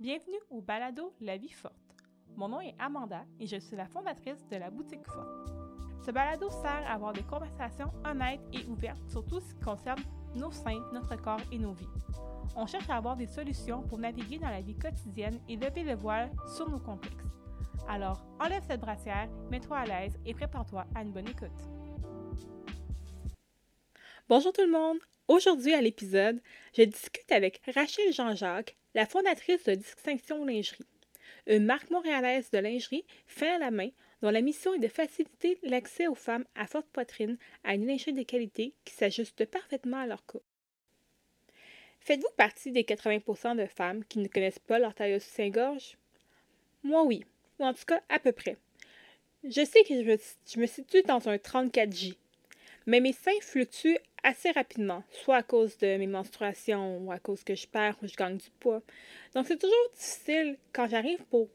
Bienvenue au balado La vie forte. Mon nom est Amanda et je suis la fondatrice de la boutique forte. Ce balado sert à avoir des conversations honnêtes et ouvertes sur tout ce qui concerne nos seins, notre corps et nos vies. On cherche à avoir des solutions pour naviguer dans la vie quotidienne et lever le voile sur nos complexes. Alors, enlève cette brassière, mets-toi à l'aise et prépare-toi à une bonne écoute. Bonjour tout le monde! Aujourd'hui à l'épisode, je discute avec Rachel Jean-Jacques, la fondatrice de Distinction Lingerie, une marque montréalaise de lingerie fin à la main dont la mission est de faciliter l'accès aux femmes à forte poitrine à une lingerie de qualité qui s'ajuste parfaitement à leur cas. Faites-vous partie des 80% de femmes qui ne connaissent pas leur taille sous Saint-Gorge? Moi oui, ou en tout cas à peu près. Je sais que je me, je me situe dans un 34J, mais mes seins fluctuent assez rapidement, soit à cause de mes menstruations ou à cause que je perds ou je gagne du poids. Donc c'est toujours difficile quand j'arrive pour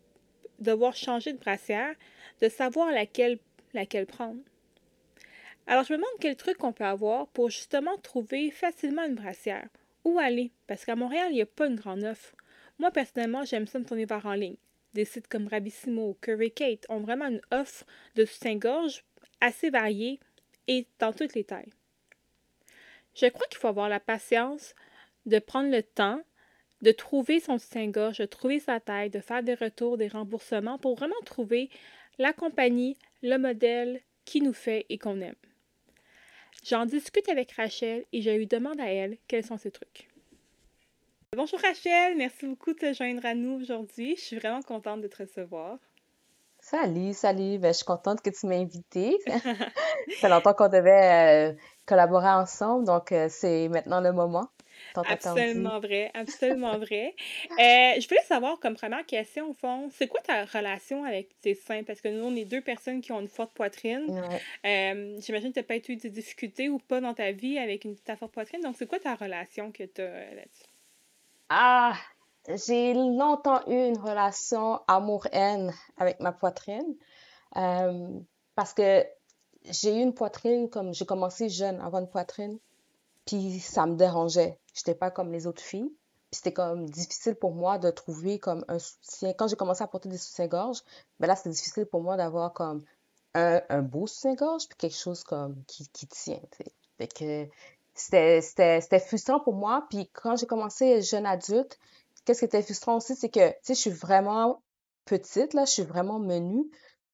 devoir changer de brassière de savoir laquelle, laquelle prendre. Alors je me demande quel truc on peut avoir pour justement trouver facilement une brassière. Où aller? Parce qu'à Montréal, il n'y a pas une grande offre. Moi, personnellement, j'aime ça me tourner vers en ligne. Des sites comme Rabissimo ou Curry Kate ont vraiment une offre de soutien-gorge assez variée et dans toutes les tailles. Je crois qu'il faut avoir la patience de prendre le temps de trouver son soutien-gorge, de trouver sa taille, de faire des retours, des remboursements pour vraiment trouver la compagnie, le modèle qui nous fait et qu'on aime. J'en discute avec Rachel et je lui demande à elle quels sont ses trucs. Bonjour Rachel, merci beaucoup de te joindre à nous aujourd'hui. Je suis vraiment contente de te recevoir. Salut, salut. Ben, je suis contente que tu m'aies invitée. Ça fait longtemps qu'on devait euh, collaborer ensemble, donc euh, c'est maintenant le moment. Absolument vrai, absolument vrai. Euh, je voulais savoir, comme première question, au fond, c'est quoi ta relation avec tes seins? Parce que nous, on est deux personnes qui ont une forte poitrine. J'imagine que tu n'as pas eu des difficultés ou pas dans ta vie avec une, ta forte poitrine. Donc, c'est quoi ta relation que tu as là-dessus? Ah, j'ai longtemps eu une relation amour-haine avec ma poitrine euh, parce que j'ai eu une poitrine comme j'ai commencé jeune avant une poitrine puis ça me dérangeait. J'étais pas comme les autres filles c'était comme difficile pour moi de trouver comme un soutien. Quand j'ai commencé à porter des soutiens-gorge ben là c'était difficile pour moi d'avoir comme un, un beau soutien-gorge puis quelque chose comme qui, qui tient fait que c'était c'était frustrant pour moi puis quand j'ai commencé jeune adulte qu'est-ce qui était frustrant aussi, c'est que, tu sais, je suis vraiment petite, là, je suis vraiment menue.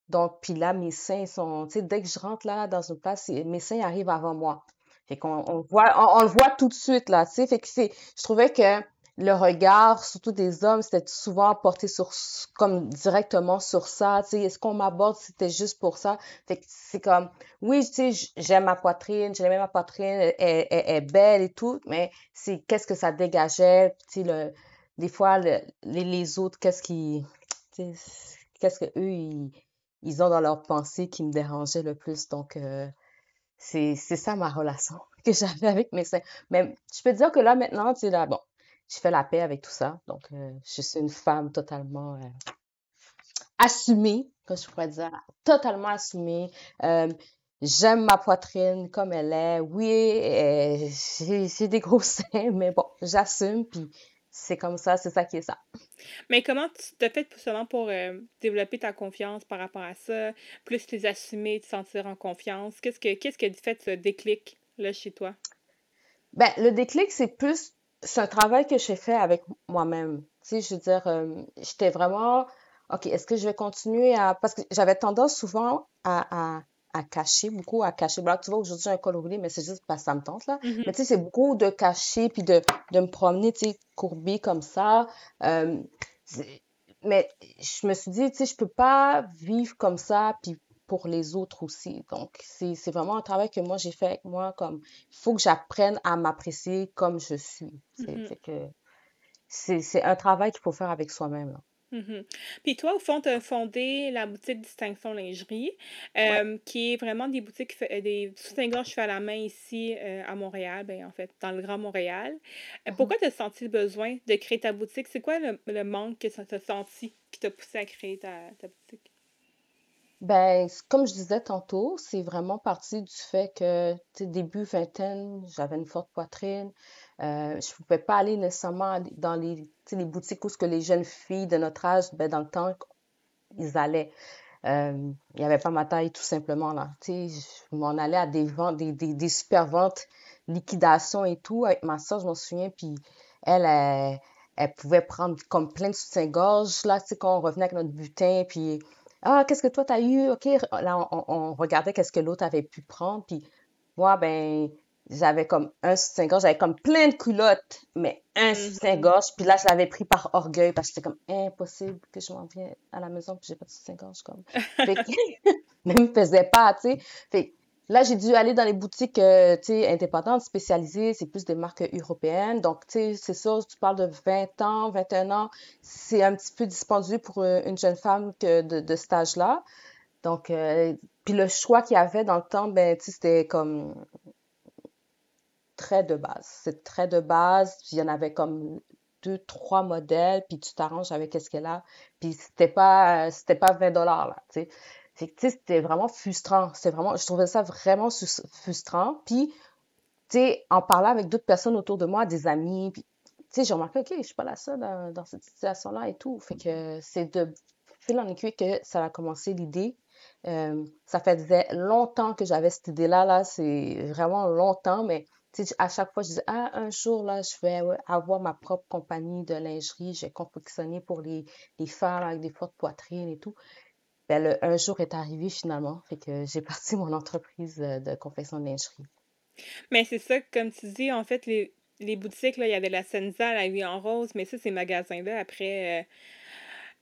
Donc, puis là, mes seins sont, tu sais, dès que je rentre là dans une place, mes seins arrivent avant moi. Fait qu'on on voit, on, le voit tout de suite, là, tu sais. Fait que je trouvais que le regard, surtout des hommes, c'était souvent porté sur, comme directement sur ça, tu sais. Est-ce qu'on m'aborde, c'était juste pour ça? Fait que c'est comme, oui, tu sais, j'aime ma poitrine, j'aime ma poitrine, elle, est belle et tout, mais c'est qu'est-ce que ça dégageait, tu sais, le, des fois, les, autres, qu'est-ce qui, qu'est-ce que eux, ils, ont dans leur pensée qui me dérangeait le plus. Donc, euh, c'est ça ma relation que j'avais avec mes seins. Mais je peux dire que là, maintenant, tu là, bon, je fais la paix avec tout ça. Donc, euh, je suis une femme totalement euh, assumée, comme je pourrais dire, totalement assumée. J'aime ma poitrine comme elle est. Oui, j'ai des gros seins, mais bon, j'assume. Puis c'est comme ça, c'est ça qui est ça. Mais comment tu t'as fait seulement pour euh, développer ta confiance par rapport à ça, plus les assumer, te sentir en confiance? Qu'est-ce que qu'est-ce qui a fait ce déclic là chez toi? Ben, le déclic, c'est plus c'est un travail que j'ai fait avec moi-même. Tu sais, je veux dire, euh, j'étais vraiment OK, est-ce que je vais continuer à. Parce que j'avais tendance souvent à, à cacher, beaucoup à cacher. Bon, tu vois, aujourd'hui, j'ai un col roulé, mais c'est juste parce que ça me tente, là. Mm-hmm. Mais tu sais, c'est beaucoup de cacher, puis de, de me promener, tu sais, courbée comme ça. Euh, mais je me suis dit, tu sais, je peux pas vivre comme ça, puis pour les autres aussi. Donc, c'est vraiment un travail que moi, j'ai fait avec moi, comme, il faut que j'apprenne à m'apprécier comme je suis. Mm-hmm. que c'est un travail qu'il faut faire avec soi-même, là. Mhm. Puis toi, au fond, tu as fondé la boutique Distinction Lingerie, euh, qui est vraiment des boutiques, euh, des soutiens-gorge fais à la main ici euh, à Montréal, ben, en fait, dans le Grand Montréal. Mhm. Pourquoi tu as senti le besoin de créer ta boutique? C'est quoi le, manque que tu as senti qui t'a poussé à créer ta, ta boutique? Ben, comme je disais tantôt, c'est vraiment parti du fait que, début vingtaine, j'avais une forte poitrine. Euh, je pouvais pas aller nécessairement dans les, boutiques où ce que les jeunes filles de notre âge, ben, dans le temps, ils allaient. Euh, il n'y avait pas ma taille, tout simplement, là. Je m'en allais à des ventes, des, super ventes, liquidation et tout, avec ma soeur, je m'en souviens, puis elle, elle, pouvait prendre comme plein de soutien-gorge, là, quand on revenait avec notre butin, puis ah, qu'est-ce que toi, t'as eu? OK, là, on, on regardait qu'est-ce que l'autre avait pu prendre, puis moi, ben, j'avais comme un soutien-gorge, j'avais comme plein de culottes, mais un mm-hmm. soutien-gorge. Puis là, je l'avais pris par orgueil parce que c'était comme impossible que je m'en vienne à la maison puis j'ai pas de soutien-gorge comme. Fait que, même faisait pas, tu sais. Fait là, j'ai dû aller dans les boutiques, euh, tu sais, indépendantes, spécialisées. C'est plus des marques européennes. Donc, tu sais, c'est ça, tu parles de 20 ans, 21 ans. C'est un petit peu dispendieux pour euh, une jeune femme que de, de cet âge-là. Donc, euh, puis le choix qu'il y avait dans le temps, ben, tu sais, c'était comme très de base. C'est très de base. il y en avait comme deux, trois modèles, puis tu t'arranges avec ce qu'elle a. Puis c'était pas, c'était pas 20 dollars, là, tu sais. c'était vraiment frustrant. C'est vraiment, je trouvais ça vraiment frustrant. Puis, tu en parlant avec d'autres personnes autour de moi, des amis, puis, tu sais, j'ai remarqué, OK, je suis pas la seule dans, cette situation-là et tout. Fait que c'est de fil en aiguille que ça a commencé l'idée. Euh, ça faisait longtemps que j'avais cette idée-là, là. C'est vraiment longtemps, mais à chaque fois, je disais, ah, un jour, là, je vais avoir ma propre compagnie de lingerie, je vais confectionner pour les, les femmes avec des fortes poitrines et tout. Ben, un jour est arrivé finalement, fait que j'ai parti mon entreprise de confection de lingerie. Mais c'est ça, comme tu dis, en fait, les, les boutiques, là, il y avait la Senza, la Vie en Rose, mais ça, ces magasins-là, après, euh,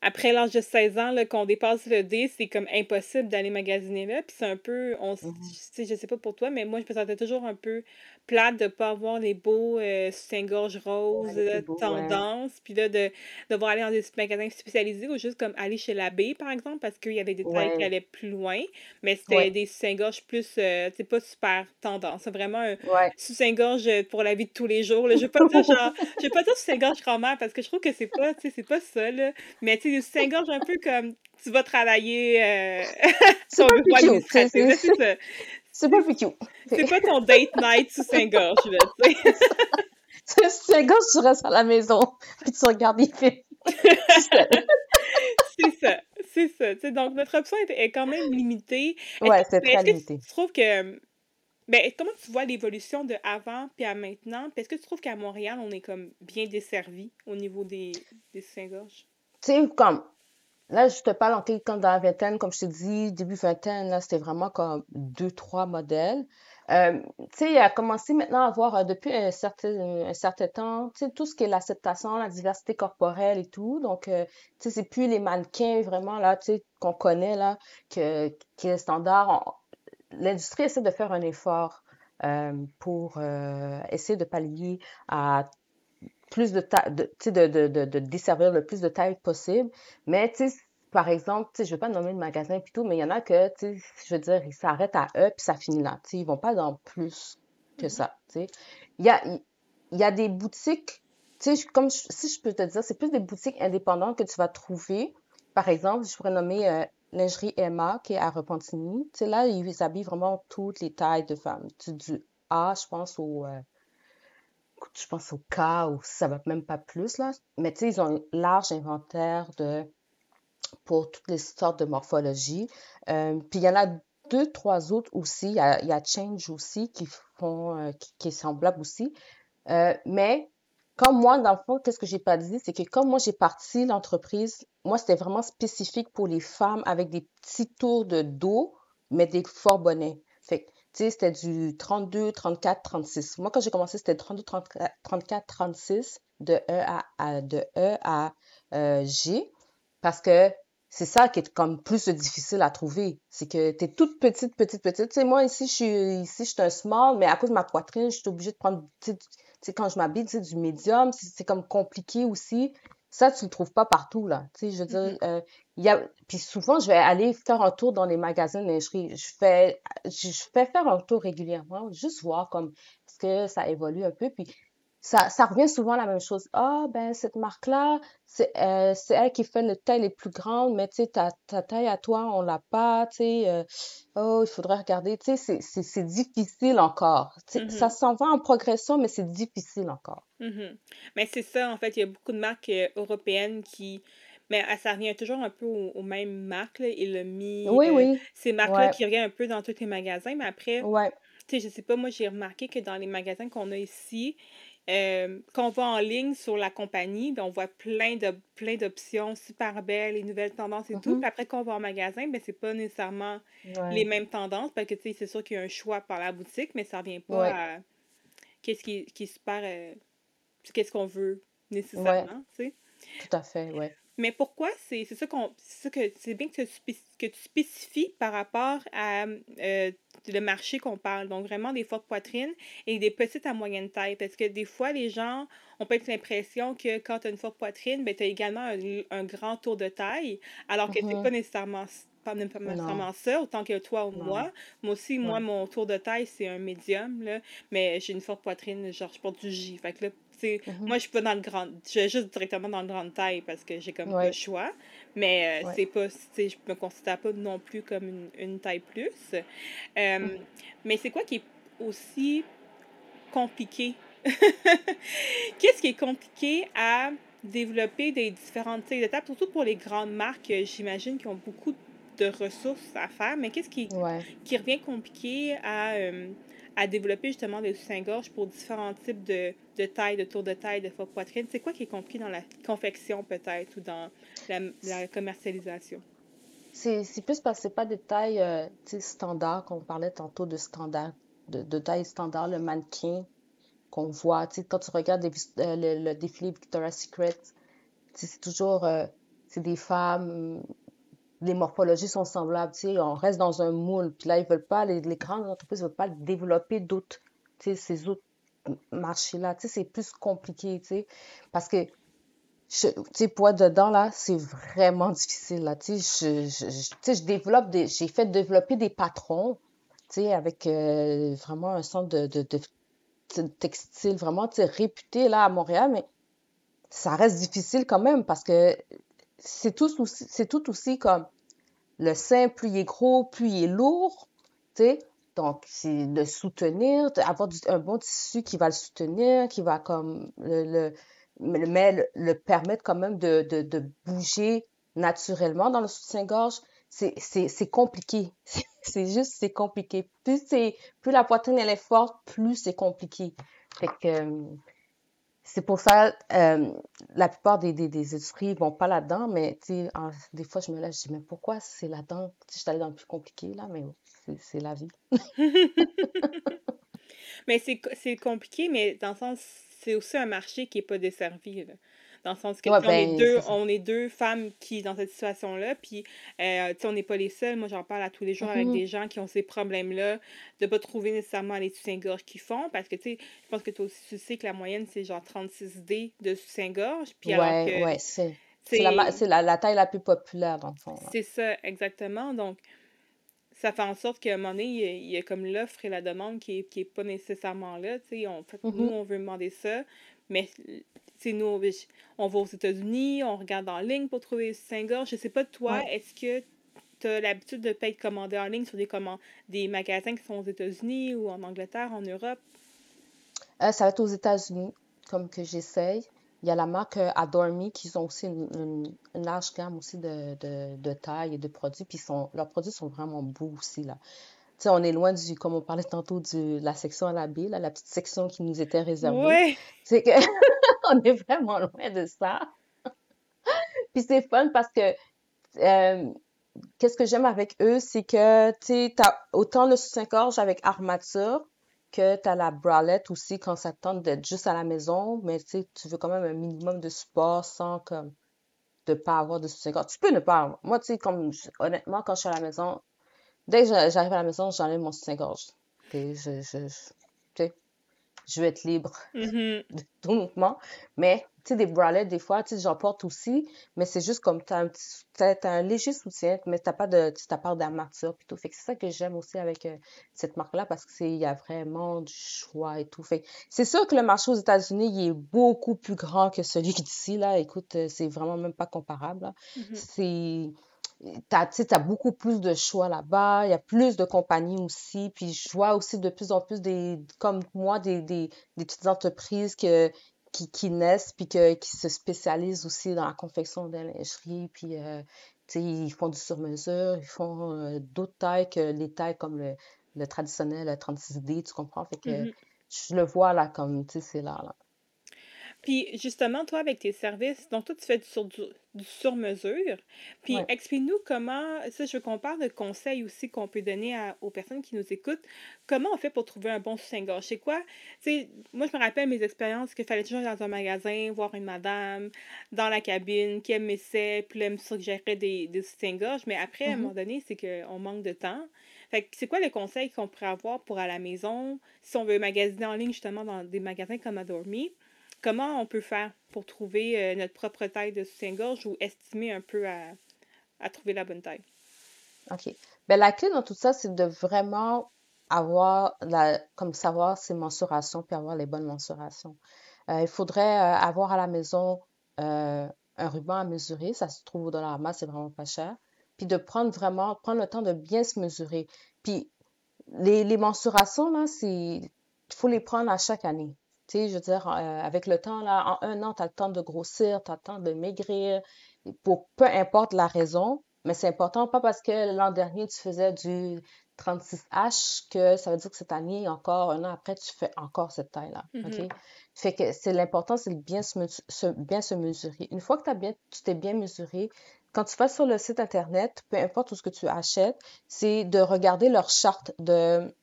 après l'âge de 16 ans, qu'on dépasse le D, c'est comme impossible d'aller magasiner là. Puis c'est un peu, on, mm-hmm. je sais pas pour toi, mais moi, je me sentais toujours un peu plate de pas avoir les beaux euh, soutiens-gorge roses, tendance, puis là, de devoir aller dans des magasins spécialisés ou juste comme aller chez l'abbé, par exemple, parce qu'il y avait des tailles qui allaient plus loin, mais c'était des soutiens-gorge plus, euh, pas super tendance, c'est vraiment un soutien-gorge pour la vie de tous les jours. Là. Je vais pas dire genre, je vais pas dire soutien-gorge grand-mère parce que je trouve que c'est pas, tu sais, c'est pas ça, là, mais tu sais, des soutiens-gorge un peu comme tu vas travailler euh, c'est pas c'est ça. C'est pas plus cute. C'est pas ton date night sous Saint-Gorge, là, tu sais. Saint-Gorge, tu restes à la maison, puis tu regardes les films. c'est ça, c'est ça. T'sais, donc, notre option est, est quand même limitée. Ouais, c'est très limité. Tu trouves que. Ben, comment tu vois l'évolution de avant puis à maintenant? Est-ce que tu trouves qu'à Montréal, on est comme bien desservi au niveau des, des Saint-Gorge? Tu sais, comme Là, je te parle quand dans la vingtaine, comme je t'ai dit, début vingtaine, là, c'était vraiment comme deux, trois modèles. Euh, tu sais, il a commencé maintenant à avoir, euh, depuis un certain, un certain temps, tu sais, tout ce qui est l'acceptation, la diversité corporelle et tout. Donc, euh, tu sais, c'est plus les mannequins vraiment, là, tu sais, qu'on connaît, là, que, qui est standard. L'industrie essaie de faire un effort pour essayer de pallier à plus de de, de, de, de, desservir le plus de taille possible. Mais, tu sais, par exemple, tu sais, je vais pas nommer le magasin et tout, mais il y en a que, tu sais, je veux dire, ils s'arrêtent à eux puis ça finit là. Tu sais, ils vont pas dans plus que ça, tu sais. Il y a, y a des boutiques, tu sais, comme si je peux te dire, c'est plus des boutiques indépendantes que tu vas trouver. Par exemple, je pourrais nommer euh, Lingerie Emma, qui est à Repentigny. Tu sais, là, ils habillent vraiment toutes les tailles de femmes. Du A, je pense, au... Euh, je pense au cas où ça va même pas plus, là. Mais tu sais, ils ont un large inventaire de, pour toutes les sortes de morphologie. Euh, puis il y en a deux, trois autres aussi. Il y a, Change aussi qui font, euh, qui, est semblable aussi. Euh, mais comme moi, dans le fond, qu'est-ce que j'ai pas dit, c'est que comme moi j'ai parti l'entreprise, moi c'était vraiment spécifique pour les femmes avec des petits tours de dos, mais des forts bonnets. Fait c'était du 32, 34, 36. Moi, quand j'ai commencé, c'était 32, 34, 36 de E à, de e à euh, G parce que c'est ça qui est comme plus difficile à trouver. C'est que tu es toute petite, petite, petite. Tu sais, moi, ici, je suis, ici, je suis un small, mais à cause de ma poitrine, je suis obligée de prendre, quand je m'habille, du médium, c'est comme compliqué aussi. Ça, tu le trouves pas partout, là. Tu sais, je veux dire, mm-hmm. euh, y a... Puis souvent, je vais aller faire un tour dans les magasins de lingerie. Je fais, je fais faire un tour régulièrement, juste voir comme, est-ce que ça évolue un peu. Puis ça, ça revient souvent à la même chose. Ah, ben, cette marque-là, c'est euh, c'est elle qui fait les tailles les plus grandes, mais tu sais, ta, ta taille à toi, on l'a pas, tu sais. euh, oh, il faudrait regarder. Tu sais, c'est- c'est c'est difficile encore. Ça Mhm. s'en va en progression, mais c'est difficile encore. Mhm. Mais c'est ça, en fait, il y a beaucoup de marques euh, européennes qui... Mais euh, ça revient toujours un peu aux, aux mêmes marques, là, et le Mi, Oui, euh, oui, ces marques-là ouais, qui reviennent un peu dans tous les magasins, mais après, ouais. tu sais, je sais pas, moi j'ai remarqué que dans les magasins qu'on a ici, euh, quand on va en ligne sur la compagnie, ben, on voit plein de plein d'options super belles, les nouvelles tendances et tout. Mhm. Puis après, quand on va en magasin, ben, c'est pas nécessairement les mêmes tendances, parce que c'est sûr qu'il y a un choix par la boutique, mais ça revient pas ouais, à qu'est-ce qui, qui est super, euh, qu'est-ce qu'on veut ouais, nécessairement, tu sais. tout à fait, ouais. Mais pourquoi c'est ça qu'on c'est que c'est bien que tu, que tu spécifies par rapport à euh, le marché qu'on parle. Donc vraiment des fortes poitrines et des petites à moyenne taille. Parce que des fois, les gens ont peut-être l'impression que quand tu as une forte poitrine, ben, tu as également un, un grand tour de taille, alors que c'est Mhm. pas nécessairement pas nécessairement ça, autant que toi ou non, moi. Moi aussi, moi, ouais. mon tour de taille, c'est un médium, là, mais j'ai une forte poitrine, genre, je porte du J. Fait que là, Mhm. moi, je suis pas dans le grand, je vais juste directement dans le grande taille parce que j'ai comme pas le choix, mais euh, ouais. c'est pas, je me considère pas non plus comme une, une taille plus. Euh, mais c'est quoi qui est aussi compliqué? Qu'est-ce qui est compliqué à développer des différentes tailles de table, surtout pour les grandes marques, euh, j'imagine, qui ont beaucoup de ressources à faire, mais qu'est-ce qui, Ouais. qui revient compliqué à, euh, à développer justement des soutiens-gorge pour différents types de, de tailles, de tours de taille, de forte poitrine? C'est quoi qui est compliqué dans la confection peut-être ou dans la, commercialisation? C'est plus parce que c'est pas des tailles euh, standards, qu'on parlait tantôt de standard, de, de taille standard, le mannequin qu'on voit. Quand tu regardes euh, le, le défilé Victoria's Secret, c'est toujours euh, des femmes, les morphologies sont semblables. On reste dans un moule. Puis là, ils veulent pas, les, grandes entreprises veulent pas développer d'autres, ces autres marchés-là. C'est plus compliqué, parce que tu sais, pour être dedans, là, c'est vraiment difficile, là. Tu sais, je, développe des, j'ai fait développer des patrons, tu sais, avec euh, vraiment un centre de, de textile vraiment, tu sais, réputé, là, à Montréal, mais ça reste difficile quand même parce que c'est tout tout aussi comme le sein, plus il est gros, plus il est lourd, tu sais. Donc, c'est de soutenir, d'avoir un bon tissu qui va le soutenir, qui va comme le, le, le permettre quand même de, de, de bouger naturellement dans le soutien-gorge. C'est, c'est, c'est compliqué. C'est juste, c'est compliqué. Plus c'est, plus la poitrine elle est forte, plus c'est compliqué. Fait que, euh, c'est pour ça, euh, la plupart des, des, des esprits vont pas là-dedans, mais des fois, je me lève, je dis, mais pourquoi c'est là-dedans? Je suis allée dans le plus compliqué, là, mais c'est la vie. Mais c'est compliqué, mais dans le sens, c'est aussi un marché qui est pas desservi. Dans le sens que, Ouais, on est ben, deux, on est deux femmes qui, dans cette situation-là, puis, euh, tu sais, on n'est pas les seuls. Moi, j'en parle à tous les jours avec Mhm. des gens qui ont ces problèmes-là, de pas trouver nécessairement les soutiens-gorge qu'ils font, parce que, tu sais, je pense que toi aussi, tu sais que la moyenne, c'est genre 36D de soutien-gorge, puis alors Ouais, que, ouais, c'est la, taille la plus populaire, dans le fond, là. c'est ça, exactement. Donc, ça fait en sorte qu'à un moment donné, il y a, il y a comme l'offre et la demande qui est, qui est pas nécessairement là. Tu sais, on, fait, nous, Mhm. on veut demander ça, mais nous, on, va aux États-Unis, on regarde en ligne pour trouver les soutiens-gorge. Je sais pas, toi, Ouais. est-ce que tu as l'habitude de peut-être commander en ligne sur des, comman- des magasins qui sont aux États-Unis ou en Angleterre, en Europe? Euh, ça va être aux États-Unis, comme que j'essaye. Il y a la marque euh, Adore Me qui ont aussi une, une- une large gamme aussi de, de, de taille et de produits. Puis sont, leurs produits sont vraiment beaux aussi, là. On est loin du, comme on parlait tantôt, de la section à la baie, là, la petite section qui nous était réservée. Ouais! C'est que on est vraiment loin de ça. Puis c'est fun parce que euh, qu'est-ce que j'aime avec eux, c'est que tu t'as autant le soutien-gorge avec armature que t'as la bralette aussi quand ça te tente d'être juste à la maison, mais tu tu veux quand même un minimum de support sans comme de pas avoir de soutien-gorge. Tu peux ne pas avoir. Moi, tu sais, comme honnêtement, quand je suis à la maison, dès que j'a- j'arrive à la maison, j'enlève mon soutien-gorge. Je, tu je veux être libre de tout mouvement, mais sais, des bralettes, des fois, tu sais, j'en porte aussi, mais c'est juste comme, t'as un, as un léger soutien, mais t'as pas de, t'as pas d'armature, plutôt. Fait que c'est ça que j'aime aussi avec euh, cette marque-là, parce que c'est, il y a vraiment du choix et tout. Fait c'est sûr que le marché aux États-Unis, il est beaucoup plus grand que celui d'ici, là. Écoute, euh, c'est vraiment même pas comparable, mm-hmm. C'est, T'as, as beaucoup plus de choix là-bas, il y a plus de compagnies aussi, puis je vois aussi de plus en plus des, comme moi, des, des, des petites entreprises que, qui, qui naissent puis que, qui se spécialisent aussi dans la confection de lingerie puis euh, ils font du sur-mesure, ils font euh, d'autres tailles que les tailles comme le, le traditionnel 36D, tu comprends? Fait que mm-hmm. je le vois là comme, tu sais, c'est là, là. Puis justement, toi, avec tes services, donc toi, tu fais du, sur, du, sur-mesure. Puis explique-nous comment, ça, je veux qu'on parle de conseils aussi qu'on peut donner aux personnes qui nous écoutent. Comment on fait pour trouver un bon soutien-gorge? C'est quoi? Tu sais, moi, je me rappelle mes expériences qu'il fallait toujours aller dans un magasin, voir une madame dans la cabine qui aimait ça, puis elle me suggérait des, des soutiens-gorge. Mais après, à un mm-hmm. moment donné, c'est qu'on manque de temps. Fait que c'est quoi les conseils qu'on pourrait avoir pour à la maison, si on veut magasiner en ligne, justement, dans des magasins comme Adormi? Comment on peut faire pour trouver euh, notre propre taille de soutien-gorge ou estimer un peu à, trouver la bonne taille? OK. Ben, la clé dans tout ça, c'est de vraiment avoir, la, comme savoir ses mensurations puis avoir les bonnes mensurations. Euh, il faudrait euh, avoir à la maison un ruban à mesurer. Ça se trouve au dollar masse, c'est vraiment pas cher. Puis de prendre vraiment, prendre le temps de bien se mesurer. Puis les, les mensurations, là, c'est, il faut les prendre à chaque année je veux dire, euh, avec le temps, là, en un an, tu as le temps de grossir, tu as le temps de maigrir, pour peu importe la raison, mais c'est important, pas parce que l'an dernier, tu faisais du 36H que ça veut dire que cette année, encore un an après, tu fais encore cette taille-là. Mm-hmm. Fait que c'est l'important, c'est de bien se, bien se mesurer. Une fois que as bien, tu t'es bien mesuré, quand tu vas sur le site Internet, peu importe tout ce que tu achètes, c'est de regarder leur charte de,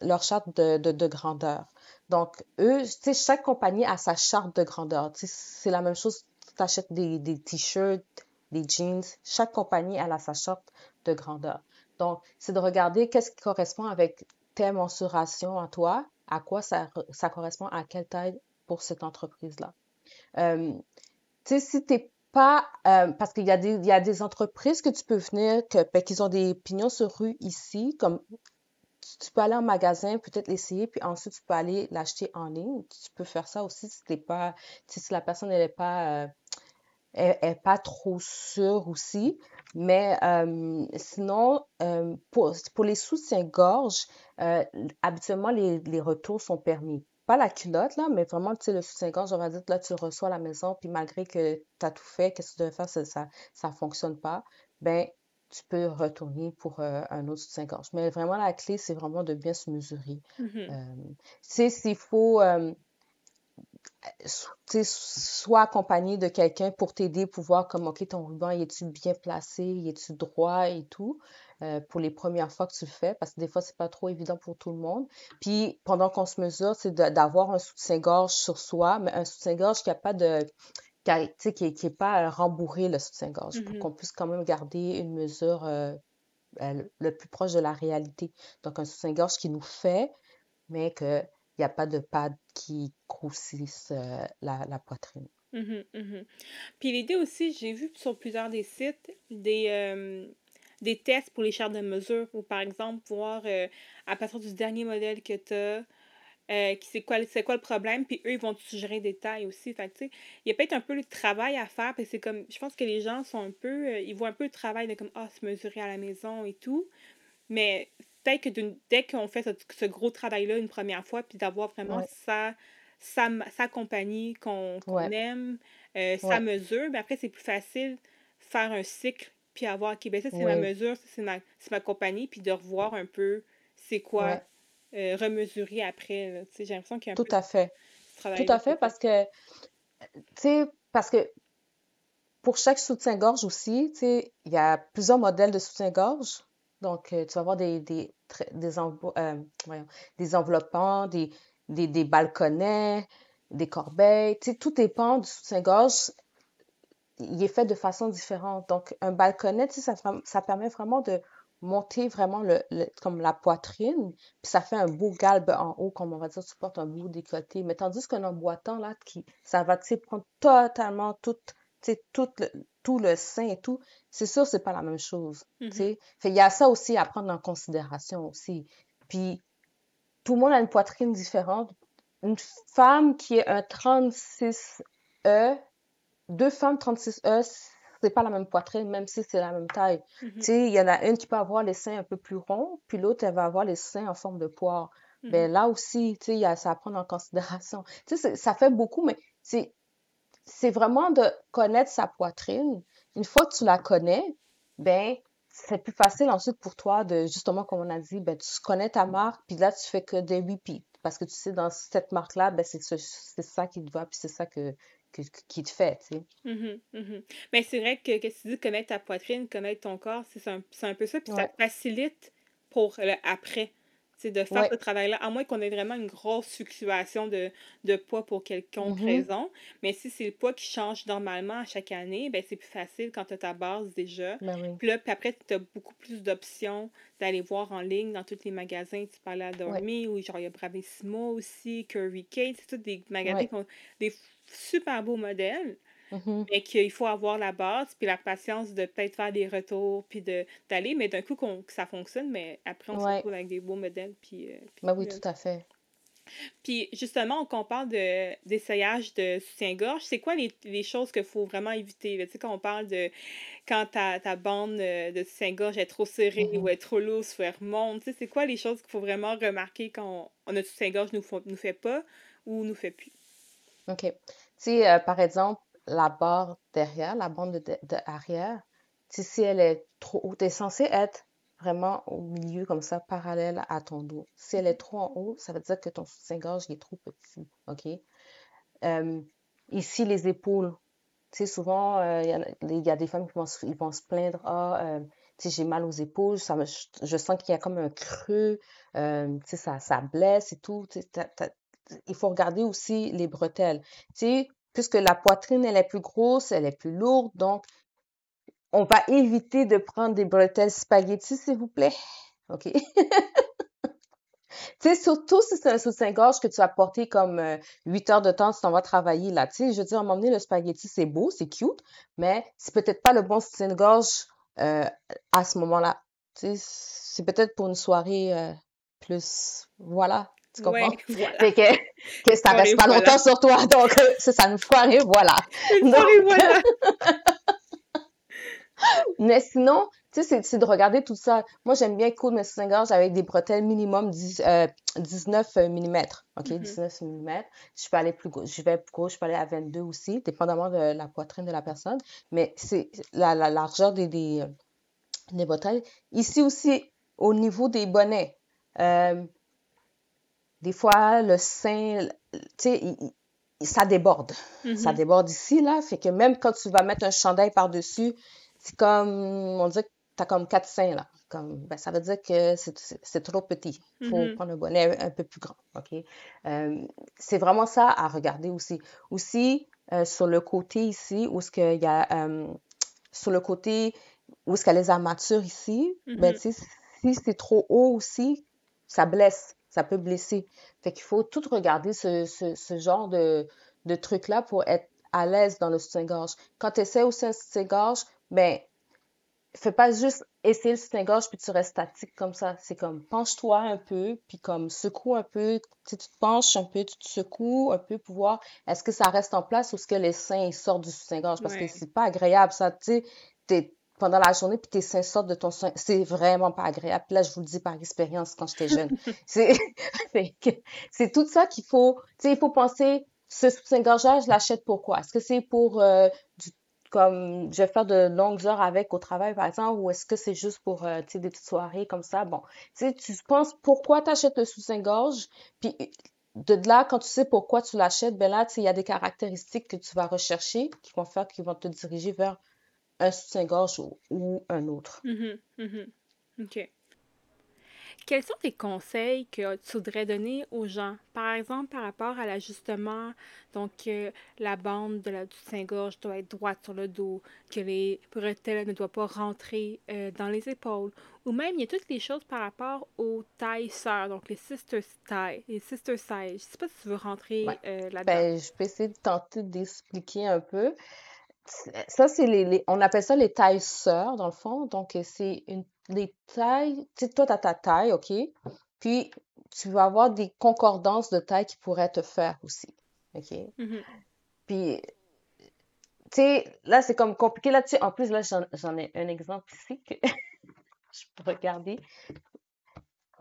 leur charte de, de grandeur. Donc, eux, tu sais, chaque compagnie a sa charte de grandeur. c'est la même chose, tu achètes des, des t-shirts, des jeans, chaque compagnie a sa charte de grandeur. Donc, c'est de regarder qu'est-ce qui correspond avec tes mensurations à toi, à quoi ça, ça correspond à quelle taille pour cette entreprise-là. Euh, tu sais, si t'es pas, euh, parce qu'il y, a des, il y a des entreprises que tu peux venir, ben, qui ont des pignons sur rue ici, comme tu peux aller en magasin, peut-être l'essayer, puis ensuite tu peux aller l'acheter en ligne. Tu peux faire ça aussi si pas, si la personne n'est pas, euh, pas trop sûre aussi. Mais euh, sinon, euh, pour, pour les soutiens-gorge, habituellement les, les retours sont permis pas la culotte, là, mais vraiment, tu sais, le soutien-gorge, on va dire, là, tu reçois à la maison, puis malgré que tu as tout fait, qu'est-ce que tu devais faire, ça, ça fonctionne pas, ben, tu peux retourner pour euh, un autre soutien-gorge. Mais vraiment, la clé, c'est vraiment de bien se mesurer. Euh, tu s'il faut euh, soit accompagné de quelqu'un pour t'aider, pour voir comme, OK, ton ruban, est-tu bien placé, est-tu droit et tout, pour les premières fois que tu le fais, parce que des fois, c'est pas trop évident pour tout le monde. Puis, pendant qu'on se mesure, c'est d'avoir un soutien-gorge sur soi, mais un soutien-gorge qui n'a pas de qui n'est est pas rembourré le soutien-gorge pour mm-hmm. qu'on puisse quand même garder une mesure euh, euh, le plus proche de la réalité. Donc, un soutien-gorge qui nous fait, mais qu'il n'y a pas de pad qui grossisse euh, la, poitrine. Mm-hmm, mm-hmm. Puis l'idée aussi, j'ai vu sur plusieurs des sites des, des tests pour les chartes de mesure, ou par exemple, voir à partir du dernier modèle que tu as, euh, c'est quoi, quoi le problème, puis eux, ils vont te suggérer des tailles aussi. Fait il y a peut-être un peu le travail à faire, que c'est comme, je pense que les gens sont un peu, euh, ils voient un peu le travail de comme, ah, se mesurer à la maison et tout, mais peut-être que dès qu'on fait ce, gros travail-là une première fois, puis d'avoir vraiment sa, sa, compagnie qu'on aime, euh, sa mesure, mais après, c'est plus facile faire un cycle, puis avoir, OK, ben ça, c'est ma mesure, ça, c'est ma, ma compagnie, puis de revoir un peu c'est quoi euh, remesurer après. J'ai l'impression qu'il y a un Tout à fait. Tout à fait, parce que, tu sais, parce que pour chaque soutien-gorge aussi, tu sais, il y a plusieurs modèles de soutien-gorge. Donc, euh, tu vas avoir des, des, des, euh, des enveloppants, des, des, des, balconnets, des corbeilles. Tu sais, tout dépend du soutien-gorge. Il est fait de façon différente. Donc, un balconnet, tu sais, ça, ça permet vraiment de monter vraiment le, comme la poitrine, puis ça fait un beau galbe en haut, comme on va dire, tu portes un beau décolleté. Mais tandis qu'un emboîtant, là, qui, ça va, tu prendre totalement tout, tout le, tout le sein et tout, c'est sûr, c'est pas la même chose, tu mm-hmm. sais. il y a ça aussi à prendre en considération aussi. Puis, tout le monde a une poitrine différente. Une femme qui est un 36E, deux femmes 36E, c'est pas la même poitrine, même si c'est la même taille. Mm-hmm. Tu sais, il y en a une qui peut avoir les seins un peu plus ronds, puis l'autre, elle va avoir les seins en forme de poire. Mm-hmm. Ben là aussi, tu sais, il y a ça à prendre en considération. Tu sais, ça fait beaucoup, mais c'est, c'est vraiment de connaître sa poitrine. Une fois que tu la connais, ben, c'est plus facile ensuite pour toi de, justement, comme on a dit, ben, tu connais ta marque, puis là, tu fais que des repeats. Parce que tu sais, dans cette marque-là, ben, c'est, c'est ça qui te va, puis c'est ça que, qui te fait, tu sais. Mm-hmm, mm-hmm. Mais c'est vrai que, que tu dis connaître ta poitrine, connaître ton corps, c'est un, un, peu ça, puis ça facilite pour le après c'est de faire ce travail-là, à moins qu'on ait vraiment une grosse fluctuation de, de poids pour quelconque mm-hmm. raison. Mais si c'est le poids qui change normalement à chaque année, ben c'est plus facile quand tu as ta base déjà. Ben puis là, puis après, tu as beaucoup plus d'options d'aller voir en ligne dans tous les magasins. Tu parlais à Dormi, ou genre il y a Bravissimo aussi, Curry Kate, c'est tous des magasins qui ont des super beaux modèles. Mm-hmm. Mais qu'il faut avoir la base, puis la patience de peut-être faire des retours, puis d'aller, mais d'un coup que ça fonctionne, mais après on se retrouve avec des beaux modèles. Puis, euh, ben oui, tout à fait. Puis justement, quand on parle d'essayage de, soutien-gorge, c'est quoi les, les choses qu'il faut vraiment éviter? Tu sais, quand on parle de quand ta, ta bande euh, de soutien-gorge est trop serrée mm-hmm. ou est trop loose ou elle remonte, tu sais, c'est quoi les choses qu'il faut vraiment remarquer quand on, notre soutien-gorge ne nous, nous fait pas ou nous fait plus? OK. Tu sais, euh, par exemple, la barre derrière, la bande de, arrière, si elle est trop haute, elle est censée être vraiment au milieu comme ça, parallèle à ton dos. Si elle est trop en haut, ça veut dire que ton soutien-gorge est trop petit, OK? Euh, ici, les épaules. Tu sais, souvent, euh, il y, a des femmes qui vont, ils vont se plaindre, ah, euh, tu j'ai mal aux épaules, ça je, sens qu'il y a comme un creux, tu sais, ça, ça blesse et tout. il faut regarder aussi les bretelles. Tu sais, puisque la poitrine, elle est plus grosse, elle est plus lourde, donc on va éviter de prendre des bretelles spaghetti, s'il vous plaît. OK? tu sais, surtout si c'est un soutien-gorge que tu vas porter comme 8 euh, heures de temps, tu t'en vas travailler là. Tu sais, je veux dire, à un moment donné, le spaghetti, c'est beau, c'est cute, mais c'est peut-être pas le bon soutien-gorge euh, à ce moment-là. Tu sais, c'est peut-être pour une soirée euh, plus, voilà, tu comprends? Ouais, voilà. Fait que, que ça reste pas longtemps sur toi, donc ça, ça nous foirait, voilà. Une voilà. Mais sinon, tu sais, c'est de regarder tout ça. Moi, j'aime bien coudre mes soutiens-gorge avec des bretelles minimum 10, euh, 19 mm. OK, 19 mm. Je peux aller plus gros. Je vais plus gros, je peux aller à 22 aussi, dépendamment de la poitrine de la personne. Mais c'est la, la, largeur des, des, des bretelles. Ici aussi, au niveau des bonnets, euh, des fois, le sein, tu sais, ça déborde. Ça mm-hmm. déborde ici, là. Fait que même quand tu vas mettre un chandail par-dessus, c'est comme, on dit que tu as comme quatre seins, là. Comme, ben, ça veut dire que c'est trop petit. Il faut mm-hmm. prendre un bonnet un peu plus grand. OK? Euh, c'est vraiment ça à regarder aussi. Aussi, euh, sur le côté ici, où ce qu'il y a, euh, sur le côté où est-ce qu'il y a les armatures ici, ben, mm-hmm. si c'est trop haut aussi, ça blesse ça peut blesser. Fait qu'il faut tout regarder ce, ce, genre de, de truc-là pour être à l'aise dans le soutien-gorge. Quand tu essaies aussi un soutien-gorge, ben, fais pas juste essayer le soutien-gorge puis tu restes statique comme ça. C'est comme penche-toi un peu, puis comme secoue un peu. Tu, tu te penches un peu, tu te secoues un peu pour voir est-ce que ça reste en place ou est-ce que les seins sortent du soutien-gorge. Parce que c'est pas agréable, ça. Tu sais, pendant la journée, puis tes seins sortent de ton sein. C'est vraiment pas agréable. là, je vous le dis par expérience quand j'étais jeune. c'est tout ça qu'il faut, tu sais, il faut penser, ce soutien-gorgeage, je l'achète pourquoi? Est-ce que c'est pour euh, du, comme je vais faire de longues heures avec au travail, par exemple, ou est-ce que c'est juste pour euh, tu sais, des petites soirées comme ça? Bon, tu sais, tu penses pourquoi tu achètes le soutien-gorge, puis de là, quand tu sais pourquoi tu l'achètes, ben là, tu sais, il y a des caractéristiques que tu vas rechercher qui vont faire, qui vont te diriger vers un soutien-gorge ou, un autre. Mm-hmm, mm-hmm. OK. quels sont tes conseils que tu voudrais donner aux gens? Par exemple, par rapport à l'ajustement, donc euh, la bande de la, du Saint-Gorge doit être droite sur le dos, que les bretelles ne doivent pas rentrer euh, dans les épaules, ou même il y a toutes les choses par rapport aux tailles sœurs, donc les sister tailles, les sister size. Je sais pas si tu veux rentrer euh, là-dedans. Ben, je vais essayer de tenter d'expliquer un peu. Ça, c'est les, on appelle ça les tailles sœurs, dans le fond. Donc, c'est une, les tailles, tu sais, toi, tu as ta taille, OK? Puis, tu vas avoir des concordances de taille qui pourraient te faire aussi, OK? Mhm. Puis, tu sais, là, c'est comme compliqué. Là, tu sais, en plus, là, j'en ai un exemple ici que je peux regarder.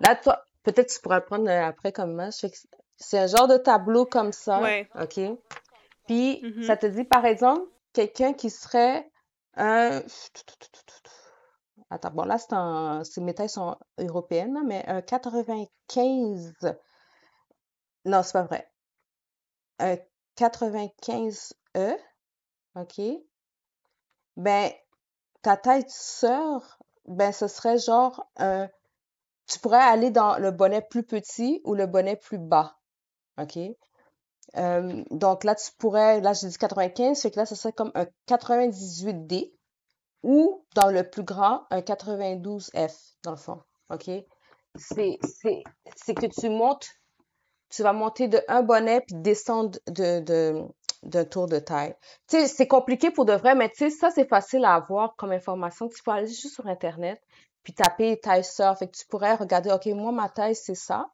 Là, toi, peut-être tu pourras le prendre euh, après comme image. C'est un genre de tableau comme ça, Ouais. OK? Puis, Mhm. ça te dit, par exemple, quelqu'un qui serait un... Attends, bon, là, c'est un... ces médailles sont européennes, mais un 95... Non, c'est pas vrai. Un 95E, OK? Ben, ta taille sœur, ben, ce serait genre un... Tu pourrais aller dans le bonnet plus petit ou le bonnet plus bas, OK? Euh, donc là, tu pourrais, là, j'ai dit 95, fait que là, ce serait comme un 98D ou dans le plus grand, un 92F, dans le fond. OK? C'est, que tu montes, tu vas monter de un bonnet puis descendre de, de, d'un tour de taille. Tu sais, c'est compliqué pour de vrai, mais tu sais, ça, c'est facile à avoir comme information. Tu peux aller juste sur Internet puis taper taille sœur. Fait que tu pourrais regarder, OK, moi, ma taille, c'est ça.